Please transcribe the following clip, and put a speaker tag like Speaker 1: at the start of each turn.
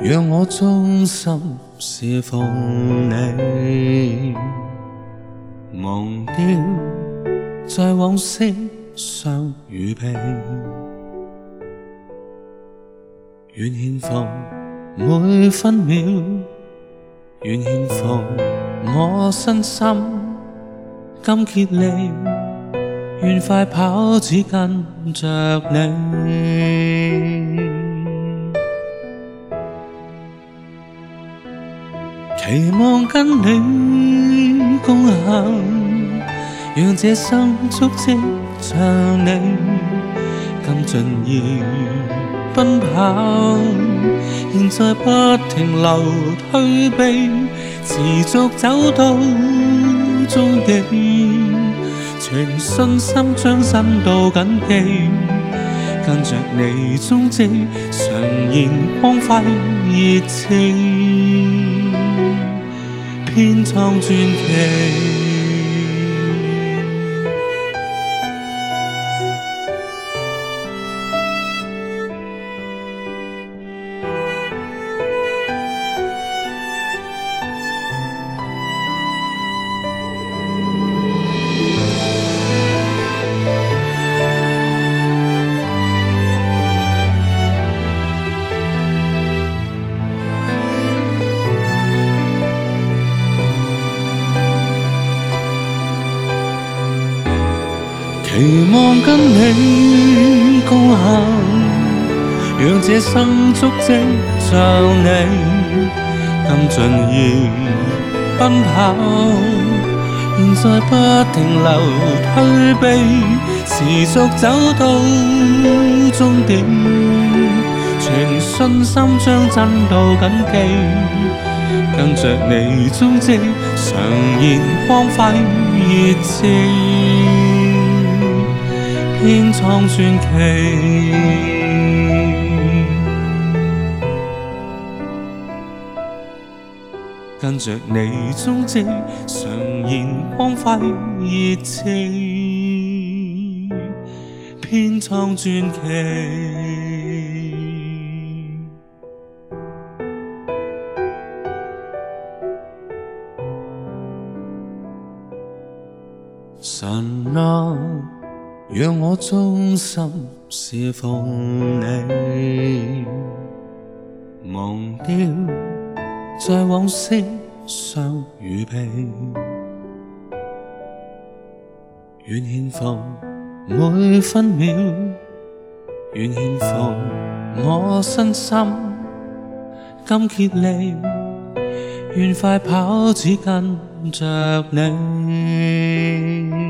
Speaker 1: 让我衷心侍奉你了，在往昔相與避。願獻奉每分秒，願獻奉我身心，今竭力，願快跑，只跟着你。期望跟你共行。让这心足迹像你，尽尽力奔跑，现在不停留退避，持续走到终点，全信心将心都紧记，跟着你踪迹，常燃光辉热情，编创传奇。期望跟你共行，讓這生足跡像你咁盡意奔跑。現在不停留退避，持續走到終點，全信心將真道緊記，跟着你足跡，常燃光輝熱熾。编纂传奇，跟着你踪迹，常现光辉热炽，编纂传奇。神啊。让我衷心释放你，忘掉在往昔伤与悲，愿献奉每分秒，愿献奉我身心，今竭力，愿快跑只跟着你。